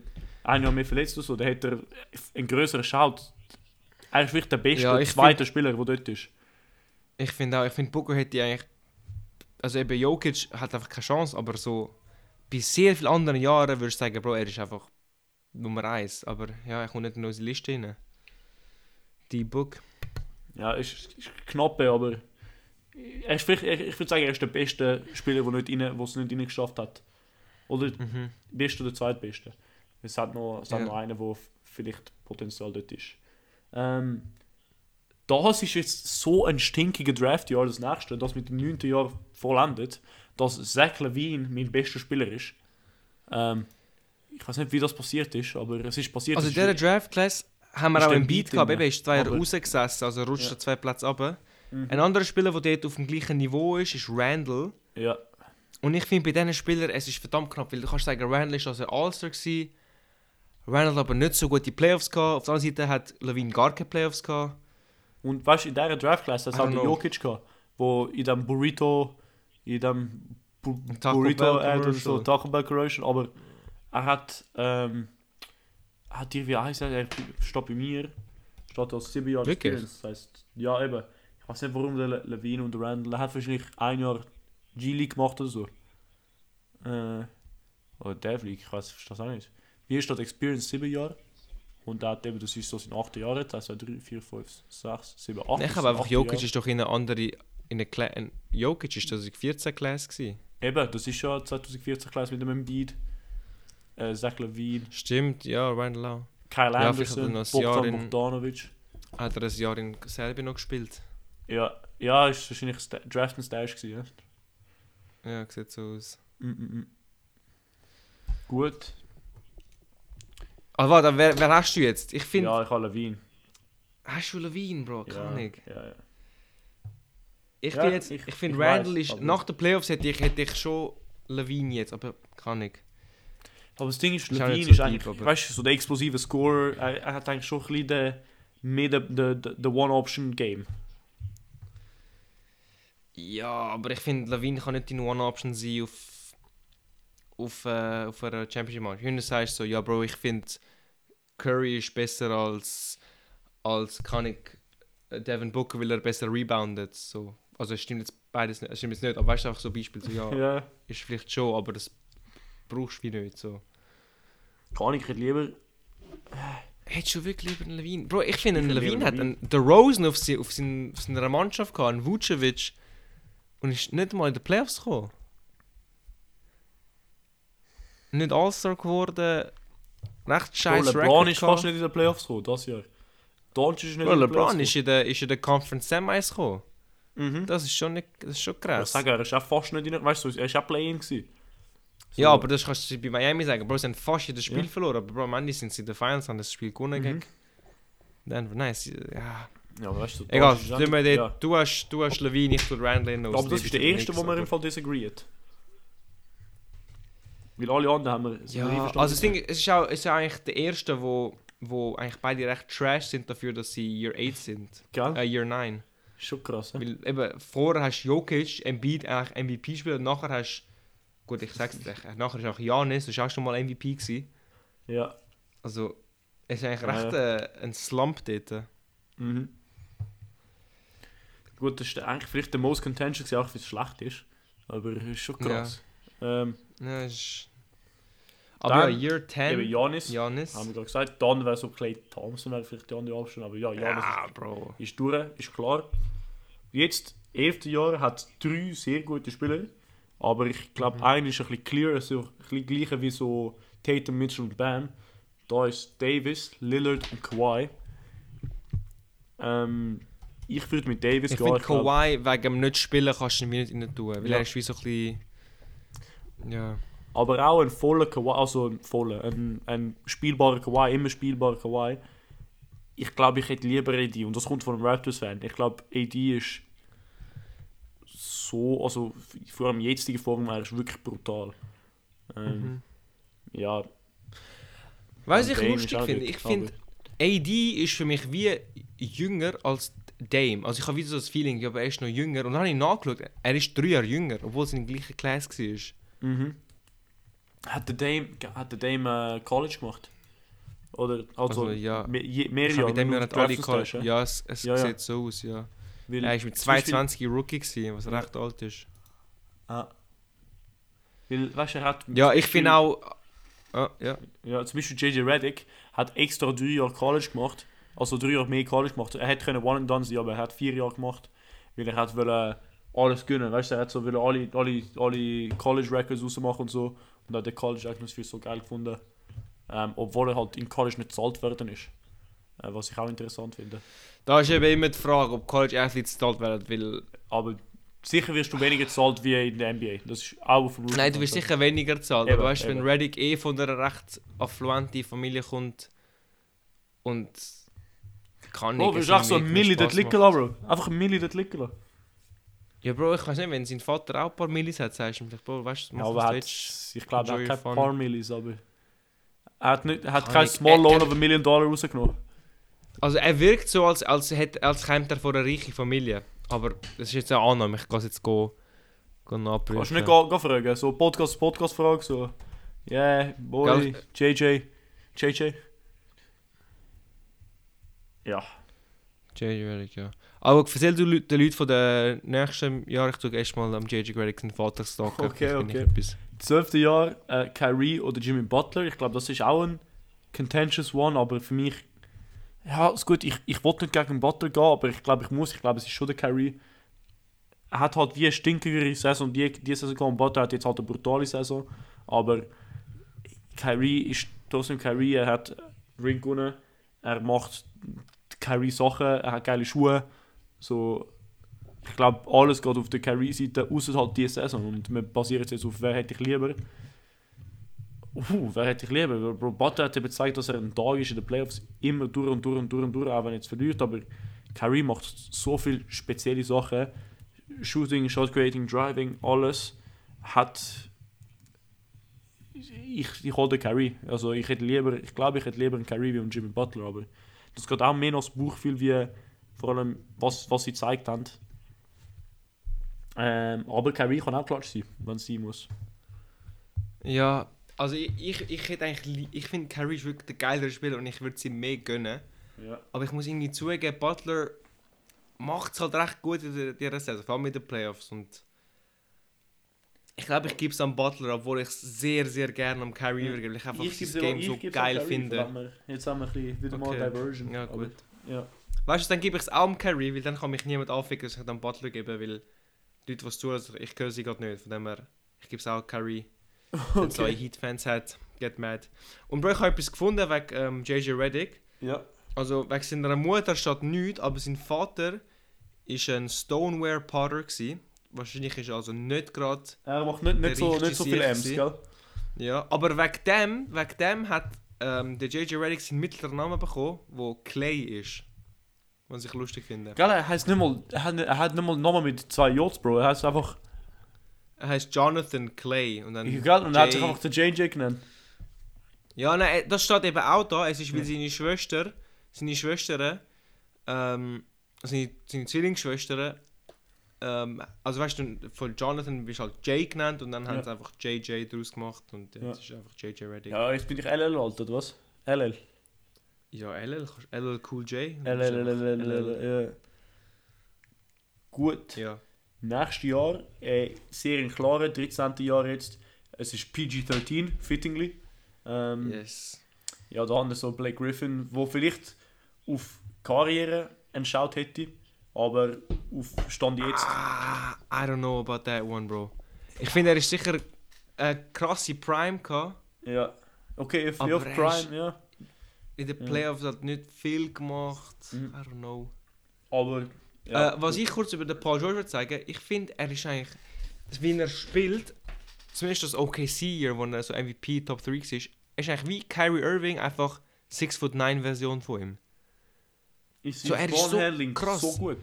ein Jahr mehr verletzt oder so, dann hätte er einen größeren Shout. Er ist vielleicht der beste Ja, zweite Spieler, der dort ist. Ich finde auch, ich finde Booker hätte eigentlich. Also eben Jokic hat einfach keine Chance, aber so bei sehr vielen anderen Jahren würde ich sagen, Bro, er ist einfach Nummer 1. Aber ja, er kommt nicht in unsere Liste rein. Die Book. Ja, ist, ist knapp, aber er ist vielleicht, ich würde sagen, er ist der beste Spieler, der nicht rein, es nicht rein geschafft hat. Oder Mhm. beste oder zweitbeste. Es hat noch, es hat Ja. noch einen, der vielleicht Potenzial dort ist. Ähm, das ist jetzt so ein stinkiger Draftjahr, das nächste, das mit dem 9. Jahr vollendet, dass Zach Levine mein bester Spieler ist. Ähm, ich weiß nicht, wie das passiert ist, aber es ist passiert. Also in dieser Draft Class haben wir auch einen Beat gehabt, eben ist zwei Jahre rausgesessen, also rutscht Ja. er zwei Plätze runter. Mhm. Ein anderer Spieler, der dort auf dem gleichen Niveau ist, ist Randall. Ja, Und ich finde bei diesen Spielern, es ist verdammt knapp, weil du kannst sagen, Randall ist also ein All-Star hat aber nicht so gute Playoffs gehabt. Auf der anderen Seite hat Levine gar keine Playoffs gehabt. Und weißt du, in dieser Draft-Class, hat der. Jokic gehabt, wo in dem Burrito, in dem Bu Taco Burrito Bell und so. Taco Bell Commercial, aber er hat, ähm, er hat dir wie heißt er, er steht bei mir, steht als 7 Jahre Wirklich? Experience, das heißt, ja eben, ich weiß nicht warum der Le Levine und der Randall, er hat wahrscheinlich ein Jahr G-League gemacht oder so. Äh, oder Dev League, ich weiß, ich verstehe das auch nicht. Ist das Experience 7 Jahre? Und hat eben, das ist so in 8 Jahren, das heißt 3, 4, 5, 6, 7, 8. ich habe einfach, Jokic ist doch in eine andere. In eine Cla ein Jokic ist 2014 Class gewesen. Eben, das ist ja 2014 Class mit dem Embiid, äh, Zach Levine, Stimmt, ja, Randall auch. Kyle Ja, hat er Anderson, Bogdan in- Bogdanovic. Hat er ein Jahr in Serbien noch gespielt? Ja, ja, ist wahrscheinlich Draft und Stash gewesen, ja. Ja, sieht so aus. Mm -mm. -mm. Gut. Ah, warte, wer, wer hast du jetzt? Ich finde. Ja, ich habe Levine. Hast du Levine, Bro? Ja, Kann ich. ja, ja. Ich, Ja, jetzt, ich- ich, finde Randall weiss, ist. aber- Nach den Playoffs hätte ich, hätte ich schon Levine jetzt, aber kann ich. Aber das Ding ist, Ist Levine so ist eigentlich, aber- weißt du, so der explosive Scorer, er, er hat eigentlich schon ein bisschen den, mehr den, den, den One-Option-Game. Ja, aber ich finde, Levine kann nicht in One-Option sein auf, auf, äh, auf einer Championship-Match. Wenn du sagst so, ja, Bro, ich finde, Curry ist besser als, als kann ich äh, Devin Booker, weil er besser reboundet. So. Also, es stimmt jetzt beides nicht, es stimmt jetzt nicht, aber weißt du, einfach so Beispiel, so, ja, Ja. ist vielleicht schon, aber das brauchst du wie nicht. So. Kann ich lieber. Hättest du wirklich lieber einen Levine? Bro, ich finde, ein Levine hat einen, der Rosen auf, sie, auf, sein, auf seiner Mannschaft gehabt, einen Vucevic, und ist nicht mal in die Playoffs gekommen. Nicht All-Star geworden, recht scheiß LeBron Record ist fast nicht in den Playoffs gekommen, das Jahr. Doncic ist nicht Bro, in den Playoffs LeBron ist in der, ist in der Conference Semis gekommen. Mhm. Das ist schon, nicht, das ist schon Ich krass. sage, er ist auch fast nicht in Weißt du, er ist auch Play-In gewesen. So. Ja, aber das kannst du bei Miami sagen. Bro, sie haben fast jedes Spiel Ja. verloren, aber Bro, am Ende sind sie in den Finals, haben das Spiel gewonnen Mhm. gegen Denver. Nice, ja. Ja, weißt du, Egal, nicht- dort, du, hast, du hast Levine, ich tue Randall in Aber das ist der erste, wo wir im Fall disagreed. Weil alle anderen haben wir. Ja, einverstanden. also das Ding, es ist, auch, es ist eigentlich der erste, wo, wo eigentlich beide recht trash sind dafür, dass sie Year 8 sind. Gell? Äh, Year 9. Schon krass. hä? Weil eben, vorher hast du Jokic, Embiid eigentlich MVP-Spieler, nachher hast gut, ich sag's dir, nachher ist auch Janis, das war auch schon mal MVP gewesen. Ja. Also, es ist eigentlich Ja, recht äh, ein Slump dort. Mhm. Gut, das ist eigentlich vielleicht der most contentious, gewesen, auch wenn es schlecht ist. Aber es ist schon krass. Ähm, Ja, ist... Aber Dann, ja, Year 10, eben Janis, Janis. haben wir gerade gesagt. Dann wäre so Clay Thompson, wäre vielleicht die andere Option. Aber ja, Janis Ja, Bro. ist durch, ist klar. Jetzt, 11. Jahr, hat drei sehr gute Spieler. Aber ich glaube, Mhm. einer ist ein bisschen clear, also ein bisschen gleicher wie so Tatum, Mitchell und Bam. Da ist Davis, Lillard und Kawhi. Ähm, ich würde mit Davis Ich gehen. glaub- Kawhi wegen dem nicht spielen kannst du ihn nicht rein tun, weil Ja. er ist wie so ein bisschen... Ja. Aber auch ein voller Kawhi, also ein voller, ein, ein spielbarer Kawhi, immer spielbarer Kawhi. Ich glaube, ich hätte lieber AD und das kommt von einem Raptors-Fan. Ich glaube, AD ist so, also vor allem jetzigen Form, ist wirklich brutal. Ähm, Mhm. Ja, und ich Dame lustig finde? Ich finde, AD ist für mich wie jünger als Dame. Also ich habe wieder so das Feeling, ja, aber er ist noch jünger. Und dann habe ich nachgeschaut, er ist drei Jahre jünger, obwohl es in der gleichen Klasse war. Mhm. Hat der Dame, hat der Dame äh, College gemacht? Oder also, Also, ja. me, je, mehrere Ich habe Jahre? mit dem Jahr nicht alle College. Ja, es, es Ja, ja. sieht so aus, ja. Weil Er ist mit zum Beispiel- 22 Rookie gewesen, was recht alt ist. Ah. Weil, weißt er hat. Ja, ich finde auch... Ah, ja. Ja, zum Beispiel JJ Reddick hat extra drei Jahre College gemacht. Also drei Jahre mehr College gemacht. Er hätte können One and Done sein, aber er hat vier Jahre gemacht. Weil er hat wollte alles gönnen. Weißt du, er hat so alle, alle, alle College Records rausmachen und so. Und hat der College Atmosphere so geil gefunden. Ähm, obwohl er halt in College nicht gezahlt worden ist. Äh, was ich auch interessant finde. Da ist eben immer die Frage, ob College Athletes gezahlt werden, weil... Aber sicher wirst du weniger gezahlt wie in der NBA. Das ist auch auf dem Nein, du wirst sicher weniger. Eben, aber weißt wenn. Reddick eh von einer recht affluenten Familie kommt und kann Bro, willst du auch so ein Milli dort liegen lassen, Bro? Einfach ein Milli dort liegen lassen. Ja, Bro, ich weiß nicht, wenn sein Vater auch ein paar Millis hat, sagst du ihm vielleicht, Bro, weißt du, Ja, mach aber er hat, willst. ich glaube, er hat your kein fun. paar Millis, aber... Er hat, nicht, er hat kein Small Loan of a Million Dollar rausgenommen. Also er wirkt so, als, als, hätte, als käme er von einer reichen Familie. Aber das ist jetzt eine Annahme, ich kann es jetzt go, go nachprüfen. Kannst du nicht gehen, gehen fragen, so Podcast, Podcast-Frage, so... Yeah, boy, JJ, JJ. Ja. JJ ja. Aber erzähl du den Leuten von den nächsten Jahren, ich tue erstmal am JJ Reddick seinen Vater stalken. Okay, okay. 12. Jahr, äh, Kyrie oder Jimmy Butler. Ich glaube, das ist auch ein contentious one, aber für mich... Ja, ist gut, ich, ich wollte nicht gegen Butler gehen, aber ich glaube, ich muss. Ich glaube, es ist schon der Kyrie. Er hat halt wie eine stinkigere Saison, die, die Saison gehabt, und Butler hat jetzt halt eine brutale Saison. Aber Kyrie ist trotzdem Kyrie, er hat Ring gewonnen, er macht Kyrie Sachen, er hat geile Schuhe. So, ich glaube, alles geht auf der Kyrie-Seite, außer halt diese Saison. Und wir basieren jetzt auf, wer hätte ich lieber. Uh, wer hätte ich lieber? Bro Butler hat eben gezeigt, dass er ein Tag ist in den Playoffs immer durch und durch und durch und durch, auch wenn er jetzt verliert. Aber Kyrie macht so viele spezielle Sachen. Shooting, Shot Creating, Driving, alles. Hat. Ich, ich hole den Kyrie. Also ich hätte lieber, ich glaube, ich hätte lieber einen Kyrie wie einen Jimmy Butler, aber das geht auch mehr noch das Buch viel wie vor allem, was, was sie gezeigt haben. Ähm, aber Kyrie kann auch klatsch sein, wenn es sein muss. Ja, also ich, ich, ich hätte eigentlich, li- ich finde Curry ist wirklich der geilere Spieler und ich würde sie mehr gönnen. Ja. Aber ich muss irgendwie zugeben, Butler macht es halt recht gut in der- dieser Saison, vor allem mit den Playoffs. Und ich glaube, ich gebe es am Butler, obwohl ich es sehr, sehr gerne am Ja. übergebe, weil ich einfach Ich das Game so geil finde. Jetzt haben wir ein bisschen wieder mal Okay. Diversion. Ja, aber- gut. Ja. Weißt du, dann gebe ich es auch am Curry, weil dann kann mich niemand anficken, dass ich dann Butler gebe, weil die Leute, was tun, also ich höre sie gerade nicht. Von dem her, ich gebe es auch Curry. Wenn es okay. Heat-Fans hat, get mad. Und Bro, ich habe etwas gefunden wegen ähm, JJ Reddick. ja. Also wegen seiner Mutter steht nichts, aber sein Vater war ein Stoneware-Potter. Wahrscheinlich ist er also nicht gerade... Er macht nicht, nicht, so, nicht so sicher M's, gewesen. gell? Ja, aber wegen dem, wegen dem hat ähm, der JJ Reddick seinen mittleren Namen bekommen, wo Clay ist. Was ich lustig finde. Gell, er heißt nicht mal, er hat, er hat nicht mal Namen mit zwei J's, Bro. Er heißt einfach, Er heißt Jonathan Clay und dann... gell, und er hat sich einfach den JJ genannt. Ja, nein, das steht eben auch da. Es ist, weil Ja. seine Schwester, seine Schwestern, ähm, seine, seine Zwillingsschwestern, ähm, also weißt du, von Jonathan bist halt Jay genannt und dann haben Ja. sie einfach JJ draus gemacht und Ja. jetzt ist einfach JJ Reddick. Ja, Ja, jetzt bin ich LL alt, oder was? LL. LL, kannst- LL Cool J. LL, LL, LL, ja. Gut. Ja. Nächstes Jahr, äh, sehr ein klarer, 13. Jahr jetzt. Es ist PG-13, fittingly. Ähm, Yes. Ja, da haben wir so Blake Griffin, wo vielleicht auf Karriere entschaut hätte, aber auf Stand jetzt. Ah, I don't know about that one, bro. Ich finde, er ist sicher eine krasse Prime gehabt. Ja. Okay, if Aber auf er Prime, ist- ja. In den Ja. Playoffs hat nicht viel gemacht. Mhm. I don't know. Aber. Ja. Äh, was ich kurz über den Paul George würde sagen, ich finde, er ist eigentlich, wie er spielt, zumindest das OKC-Year, wo er so MVP Top 3 war, ist eigentlich wie Kyrie Irving, einfach 6'9 Version von ihm. ist so, er ist so krass. so gut.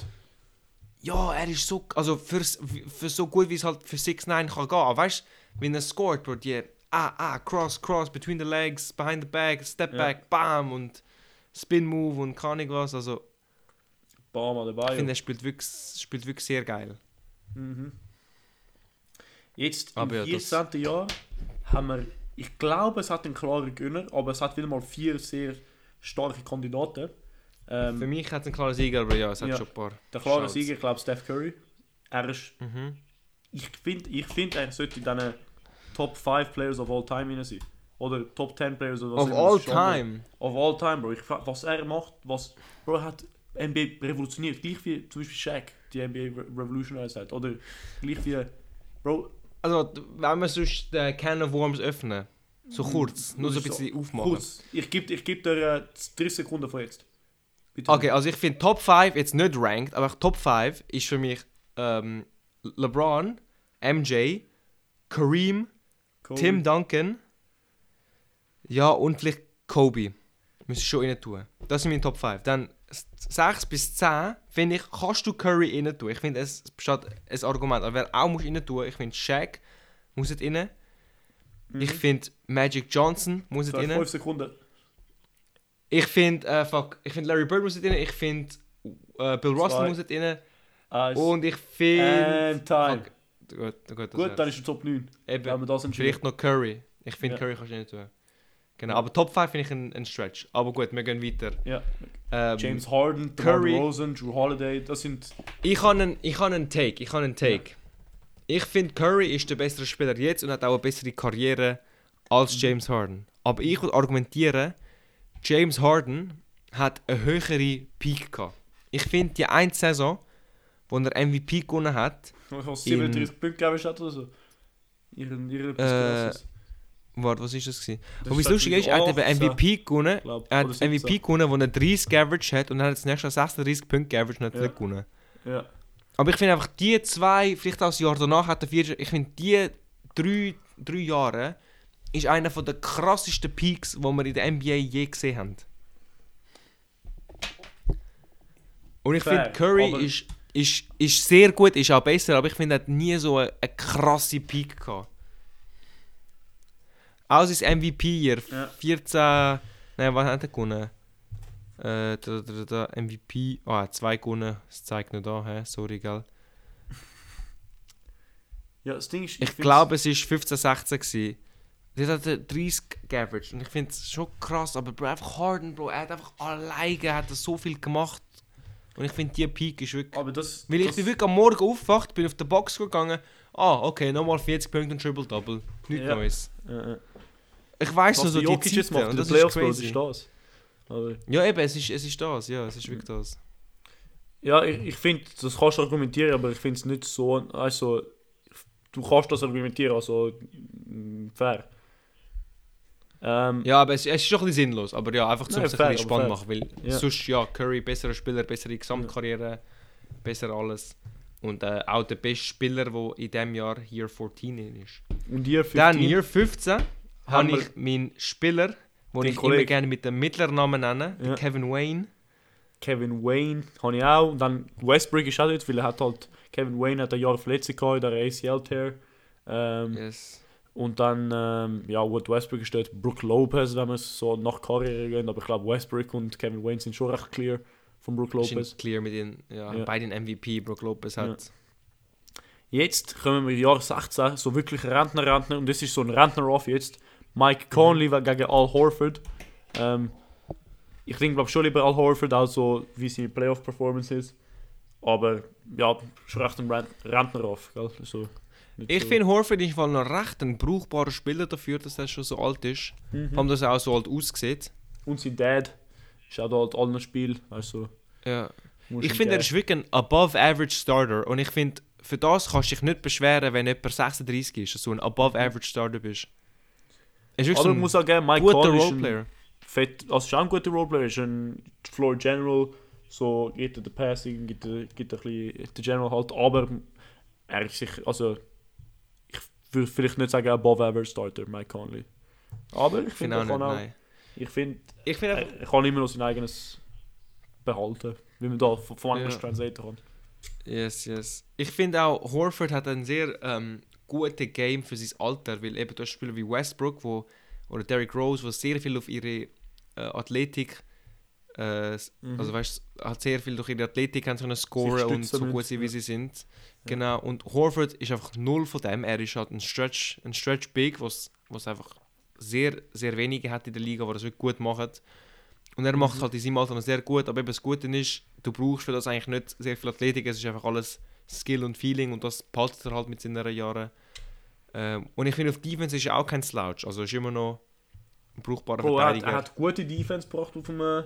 Ja, er ist so, also für, für so gut wie es halt für 6'9 kann gehen. Aber weißt du, wenn er scored, Bro, die ah, ah, cross, cross, between the legs, behind the back, step Ja. back, bam und Spin Move und keine Ahnung was. Also, Barmer dabei. ich finde, er spielt wirklich, spielt wirklich sehr geil. Mhm. Jetzt im ja, das- 14. Jahr haben wir, ich glaube, es hat einen klaren Gönner, aber es hat wieder mal vier sehr starke Kandidaten. Ähm, Für mich hat es einen klaren Sieger, aber ja, es hat Ja. schon ein paar. der klare. Sieger, ich glaube, Steph Curry. Er ist, Mhm. ich finde, ich find, er sollte in diesen Top 5 Players of all time rein sein. Oder Top 10 Players oder was Of all time. Of all time, Bro. Ich was er macht, was. Bro, er hat NBA revolutioniert. Gleich wie zum Beispiel Shaq die NBA re revolutionized hat. Oder gleich wie. Bro, Also, wenn wir sonst den Can of Worms öffnen, so kurz, nur so ein So, bisschen aufmachen. kurz. Ich gebe ich geb dir äh, 30 Sekunden von jetzt. Bitte. Okay, also ich finde Top 5 jetzt nicht ranked, aber Top 5 ist für mich ähm, LeBron, MJ, Kareem, Kobe. Tim Duncan, ja und vielleicht Kobe. Müsste ich schon rein tun. Das sind meine Top 5. Dann 6 bis 10 finde ich, kannst du Curry rein tun. Ich finde, es besteht ein Argument. Aber wer auch muss rein tun, ich finde Shaq muss nicht rein. Mhm. Ich finde Magic Johnson muss So, rein. 5 Sekunden. Ich finde, äh, fuck, ich finde Larry Bird muss nicht rein. Ich finde äh, Bill Russell muss nicht rein. Eins. Und ich finde... And time. Fuck, gut, gut, Gut, dann ist er Top 9. Eben, Wenn wir das vielleicht noch Curry. Ich finde, Ja. Curry kannst du nicht tun. Genau, aber Top 5 finde ich ein, ein Stretch. Aber gut, wir gehen weiter. Ja. Ähm, James Harden, Curry. Rosen, Drew Holiday, das sind. Ich habe einen, ich habe einen Take. Ich habe einen Take. Ich finde, Curry ist der bessere Spieler jetzt und hat auch eine bessere Karriere als James Harden. Aber ich würde argumentieren, James Harden hat eine höhere Peak gehabt. Ich finde, die eine Saison, wo er MVP gewonnen hat, Was In- 37 Punkte gegeben hat oder so. Ihren, ihren Äh, warte, was ist das gewesen? Das Wobei es lustig ist, er hat eben 18, MVP gewonnen. glaub, Er hat MVP 17. gewonnen, wo er 30 average hat und dann hat er das nächste Jahr 36 Punkte und hat Ja. gewonnen. Ja. Aber ich finde einfach, die zwei, vielleicht auch das Jahr danach hat er vier, ich finde die drei, drei Jahre ist einer der krassesten Peaks, die wir in der NBA je gesehen haben. Und ich finde, Curry aber- ist, ist, ist sehr gut, ist auch besser, aber ich finde, er hat nie so eine, eine krasse Peak gehabt. Auch sein MVP-Jahr, Ja. 14. Nein, was hat er gewonnen? Äh, da, da, da, MVP. Ah, hat zwei gewonnen. Das zeigt nicht da, hä? Sorry, gell? Ja, das Ding ist, Ich find's- glaube, es war 15, 16. Gewesen. Das hat er 30 geaveraged. Und ich finde es schon krass, aber Bro, einfach Harden, Bro, er hat einfach alleine hat er so viel gemacht. Und ich finde, die Peak ist wirklich. Aber das. Weil ich das, bin wirklich am Morgen aufgewacht, bin auf den Box gegangen. Ah, okay, nochmal 40 Punkte und Triple-Double. Nichts Ja. Neues. Äh. Ich weiß noch so die Jokic Zeiten, macht und das ist Playoffs, Bro, das crazy. ist das. Aber, Ja, eben, es ist, es ist das, ja, es ist wirklich das. ja, ich, ich finde, das kannst du argumentieren, aber ich finde es nicht so. Also, du kannst das argumentieren, also mm, fair. Ähm, Ja, aber es, es ist schon ein bisschen sinnlos, aber ja, einfach zum Nein, sich fair, ein bisschen spannend machen, weil Ja. sonst, ja, Curry, besserer Spieler, bessere Gesamtkarriere, besser alles. Und äh, auch der beste Spieler, der in diesem Jahr Year 14 ist. Und hier 15. Dann Year 15 Haben habe ich meinen Spieler, den ich immer Kollegen. gerne mit dem mittleren Namen nenne, Ja. Kevin Wayne. Kevin Wayne habe ich auch. Und dann Westbrook ist auch dort, weil er hat halt. Kevin Wayne hat ein Jahr Verletzung gehabt in der ACL-Tear. Ähm, Yes. Und dann, ähm, ja, gut, Westbrook dort Brook Lopez, wenn man es so nach Karriere geht. Aber ich glaube, Westbrook und Kevin Wayne sind schon recht clear von Brook Lopez. Clear mit den, ja, Ja. beiden MVP, Brook Lopez hat. Jetzt kommen wir im Jahr 16, so wirklich Rentner, Rentner. Und das ist so ein Rentner-Off jetzt. Mike Conley war gegen Al Horford. Ähm, ich denke, glaube schon lieber Al Horford, auch so wie seine Playoff-Performance ist. Aber ja, schon recht ein Rent Rentner-Off. So, nicht Ich so- finde Horford ist noch recht ein brauchbarer Spieler dafür, dass er schon so alt ist. Mhm. Vor allem, dass er auch so alt aussieht. Und sein Dad ist auch da halt allen Spiel. Also, Ja. Ich finde, er ist wirklich ein above-average Starter. Und ich finde, für das kannst du dich nicht beschweren, wenn jemand 36 ist, dass du ein above-average Starter bist. Er ist Aber so ein muss auch geben, Mike guter Conley ist ein Roleplayer. fett, also ist auch ein guter Roleplayer, ist ein Floor General, so geht er den Passing, gibt er, gibt er ein bisschen den General halt, aber er ist sich, also würde vielleicht nicht sagen above average Starter, Mike Conley. Aber ich finde, er auch nicht, auch, ich finde, Ich einfach, er, er kann immer noch sein eigenes behalten, wie man da von, von Englisch Ja. translaten kann. yes, yes. Ich finde auch, Horford hat ein sehr ähm, gutes Game für sein Alter, weil eben du hast Spieler wie Westbrook wo, oder Derrick Rose, die sehr viel auf ihre äh, Athletik äh, Mhm. Also weißt du, hat sehr viel durch ihre Athletik haben können scoren und so gut sind, wie sie sind. Genau. Und Horford ist einfach null von dem. Er ist halt ein Stretch, ein Stretch Big, was was einfach sehr, sehr wenige hat in der Liga, die das wirklich gut machen. Und er macht Mhm. halt in seinem Alter noch sehr gut. Aber eben das Gute ist, du brauchst für das eigentlich nicht sehr viel Athletik. Es ist einfach alles Skill und Feeling und das behaltet er halt mit seinen Jahren. Ähm, und ich finde, auf Defense ist er auch kein Slouch. Also ist immer noch ein brauchbarer Bro, er, hat, Verteidiger. er hat gute Defense gebracht auf einem.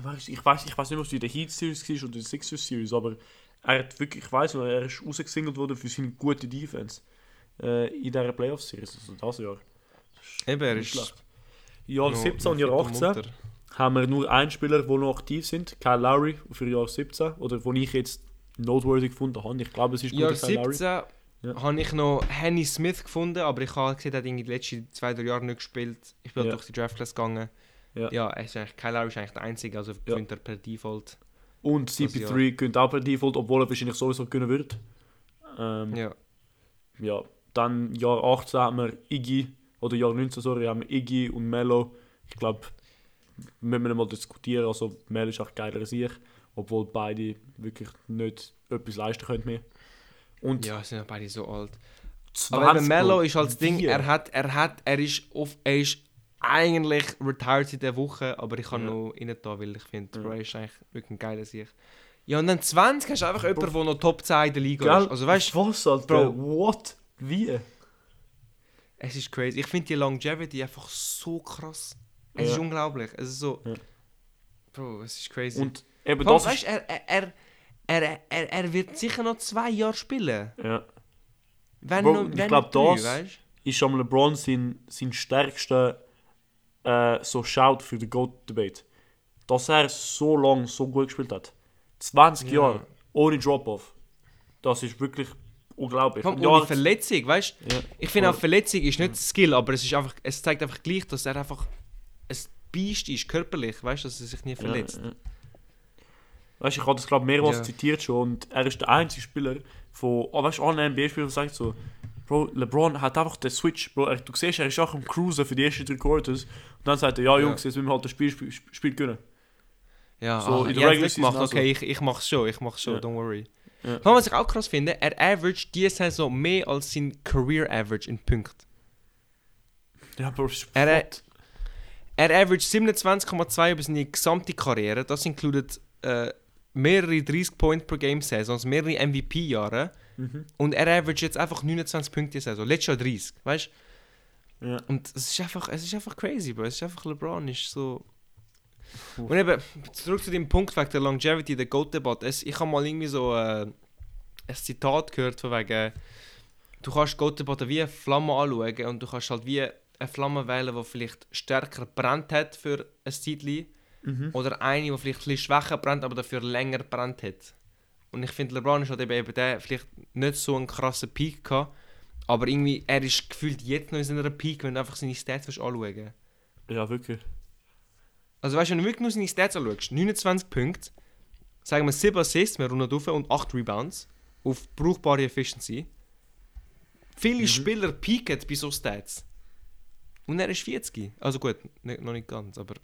Weiss- Ich weiß, ich weiß nicht, ob es in der Heat Series war oder der Sixers Series, aber er hat wirklich, ich weiß noch, er ist rausgesingelt worden für seine gute Defense äh, in dieser Playoff Series, also das Jahr. Eben, er ist. Jahr noch- 17 und Jahr fit 18 munter. haben wir nur einen Spieler, der noch aktiv sind, Kyle Lowry für Jahr 17, oder wo ich jetzt noteworthy gefunden habe. Ich glaube, es ist Jahr guter Kyle Lowry. 17 Ja. habe ich noch Henny Smith gefunden, aber ich habe gesehen, er hat in den letzten zwei, drei Jahren nicht gespielt. Ich bin halt Ja. durch die Draftclass gegangen. Ja. Ja, er ist eigentlich, Kyle Lowry ist eigentlich der Einzige, also gewinnt er per Default. Und Das CP3 gönnt auch per Default, obwohl er wahrscheinlich sowieso können wird. Ähm, Ja. ja, dann Jahr 18 haben wir Iggy, oder Jahr 19, sorry, haben wir Iggy und Melo. Ich glaube, müssen wir mal diskutieren. Also, Melo ist auch geiler als ich, obwohl beide wirklich nicht etwas leisten können mehr. Und ja, sind ja beide so alt. 20 Aber Melo ist das Ding, er hat, er hat, er ist auf, er ist eigentlich retired in der Woche, aber ich kann Ja. noch rein da, weil ich finde, Ja. Bro ist eigentlich wirklich ein geiler Sieg. Ja, und dann 20 hast du einfach jemanden, der noch Top 10 in der Liga Gell? ist. Also weißt du, was, Alter? Bro. What? Wie? es ist crazy. Ich finde die Longevity einfach so krass. Es Ja. ist unglaublich. Es ist so. Ja. Bro, es ist crazy. Und eben allem, das weißt, ist... er, er, er, er, er, wird sicher noch zwei Jahre spielen. Ja. Wenn Bro, noch, ich wenn glaub, nicht drei, das- weißt? ist am LeBron sein, sein stärkster äh, so Shout für den GOAT-Debate. Dass er so lange so gut gespielt hat. 20 Ja. Jahre ohne Drop-Off. Das ist wirklich unglaublich. Komm, Ja, ohne Verletzung, weißt du? ja. Ich finde auch. Verletzung ist nicht Skill, aber es, ist einfach, es zeigt einfach gleich, dass er einfach ein Biest ist, körperlich, weißt du, dass er sich nie verletzt. Ja, ja. Weißt du, ich habe das glaube mehrmals Ja. zitiert schon und er ist der einzige Spieler von, oh, weißt du, allen NBA-Spielern, sagt so, Bro, LeBron hat einfach den Switch, Bro, er, du siehst, er ist auch am Cruisen für die ersten drei Quarters und dann sagt er, ja Jungs, jetzt müssen wir halt das Spiel, Spiel, Spiel gewinnen. Ja, So, ah, in der nicht gemacht. Season Okay, ich, ich mach's schon, ich mach's schon, Ja. don't worry. Ja. Was ich auch krass finde, er averaged diese Saison mehr als sein Career Average in Punkten. Ja, Bro, Er-. Er averaged 27,2 über seine gesamte Karriere. Das inkludiert äh, mehrere 30 Points per Game Saisons, mehrere MVP-Jahre. Mhm. Und er averaged jetzt einfach 29 Punkte in Saison. Letztes Jahr 30, weißt du? Ja. Und es ist einfach, es ist einfach crazy, Bro. Es ist einfach LeBron, ist so. Puh. Und eben, zurück zu dem Punkt wegen der Longevity, der Goat-Debatte. Es- Ich habe mal irgendwie so äh, ein Zitat gehört von wegen, du kannst Goat-Debatte wie eine Flamme anschauen und du kannst halt wie eine Flamme wählen, die vielleicht stärker brennt hat für ein Zeitchen Mhm. oder eine, die vielleicht ein bisschen schwächer brennt, aber dafür länger brennt hat. Und ich finde, LeBron ist halt eben, eben der vielleicht nicht so einen krassen Peak gehabt, aber irgendwie, er ist gefühlt jetzt noch in seiner Peak, wenn du einfach seine Stats anschauen Ja, wirklich. Also weißt du, wenn du wirklich nur seine Stats anschaust, 29 Punkte, sagen wir 7 Assists, wir runden auf und 8 Rebounds auf brauchbare Efficiency. Viele Mhm. Spieler peaken bei so Stats. Und er ist 40. Also gut, nicht, noch nicht ganz, aber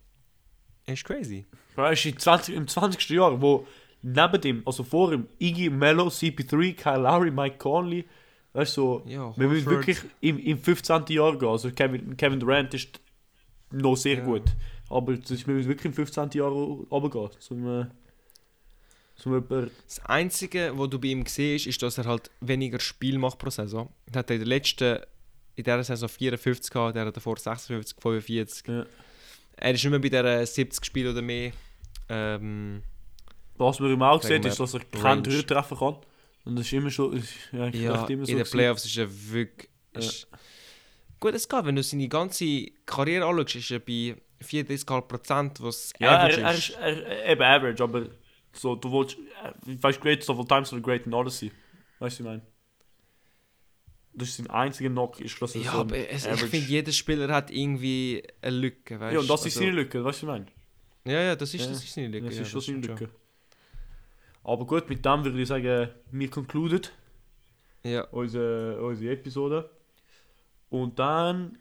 er ist crazy. Du, im 20. im 20. Jahr, wo neben ihm, also vor ihm, Iggy, Mello, CP3, Kyle Lowry, Mike Conley, weißt du, so, Ja, wir müssen wirklich im, im 15. Jahr gehen. Also Kevin, Kevin Durant ist noch sehr Ja. gut. Aber das ist, wir müssen wirklich im 15. Jahr runtergehen. Zum, zum Das Einzige, was du bei ihm siehst, ist, dass er halt weniger Spiel macht pro Saison. Er hat in der letzten, in dieser Saison 54 gehabt, der hat davor 56, 45. Ja. Er ist nicht mehr bei der 70 Spielen oder mehr. Ähm, was man ihm auch sieht, ist, dass er keinen. Dreier treffen kann. Und das ist immer schon, ist ja, Ja, immer so. in den. Playoffs ist er wirklich. Ja. Ist Gut, es geht, wenn du seine ganze Karriere anschaust, ist er bei 34%, was Ja, average er, er ist er, er, eben average, aber so, du willst, äh, weißt du, greatest of all time soll great in Odyssey. Weißt du, ich meine? Das ist sein einziger Knock, ist, dass er Ja, so aber es, ich finde, jeder Spieler hat irgendwie eine Lücke, weißt Ja, und das ist Also- seine Lücke, weißt du, ich meine? Ja, ja, das ist, Ja, das ist seine Lücke. Das ja, ist schon seine Lücke. Aber gut, mit dem würde ich sagen, wir concluded Ja, unsere, unsere Episode. Und dann,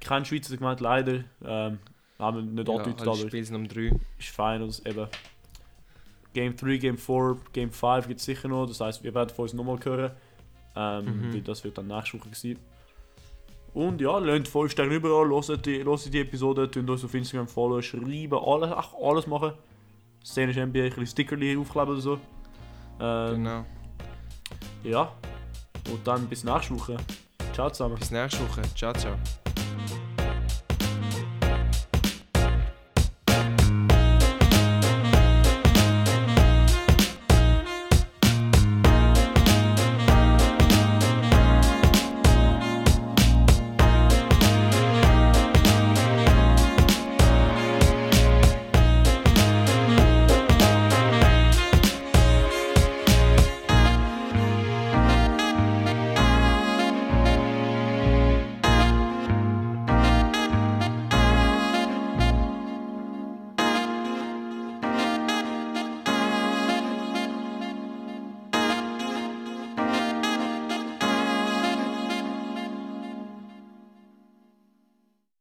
kein Schweizer Segment leider, ähm, haben wir nicht ja angedeutet, halt aber Spiel sind um 3. ist fein. Also eben Game 3, Game 4, Game 5 gibt es sicher noch. Das heisst, wir werden von uns nochmal hören. Ähm, Mhm. Das wird dann nächste Woche sein. Und ja, lasst 5 Sterne überall, hört die, hört die Episode, tun uns auf Instagram folgen, schreiben, alles, ach, alles machen. Szenisch NBA, ein bisschen Stickerli aufkleben oder so. Ähm, Genau. Ja. Und dann bis nächste Woche. Ciao zusammen. Bis nächste Woche. Ciao, ciao.